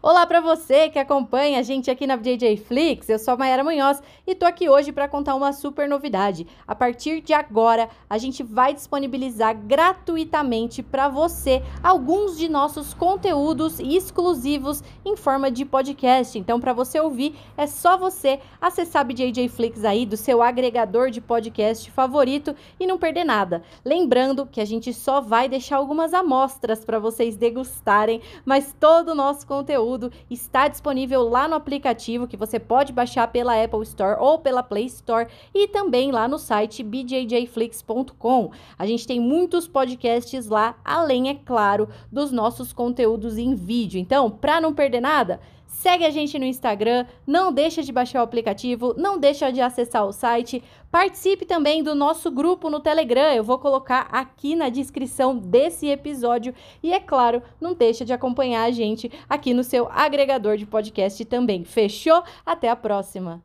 Olá para você que acompanha a gente aqui na JJ Flix. Eu sou a Mayara Munhoz e tô aqui hoje para contar uma super novidade. A partir de agora, a gente vai disponibilizar gratuitamente para você alguns de nossos conteúdos exclusivos em forma de podcast. Então, para você ouvir, é só você acessar a BJJ Flix aí do seu agregador de podcast favorito e não perder nada. Lembrando que a gente só vai deixar algumas amostras para vocês degustarem, mas todo o nosso conteúdo conteúdo está disponível lá no aplicativo que você pode baixar pela Apple Store ou pela Play Store e também lá no site bjjflix.com. A gente tem muitos podcasts lá, além, é claro, dos nossos conteúdos em vídeo. Então, para não perder nada, Segue a gente no Instagram, não deixa de baixar o aplicativo, não deixa de acessar o site. Participe também do nosso grupo no Telegram, eu vou colocar aqui na descrição desse episódio. E é claro, não deixa de acompanhar a gente aqui no seu agregador de podcast também. Fechou? Até a próxima!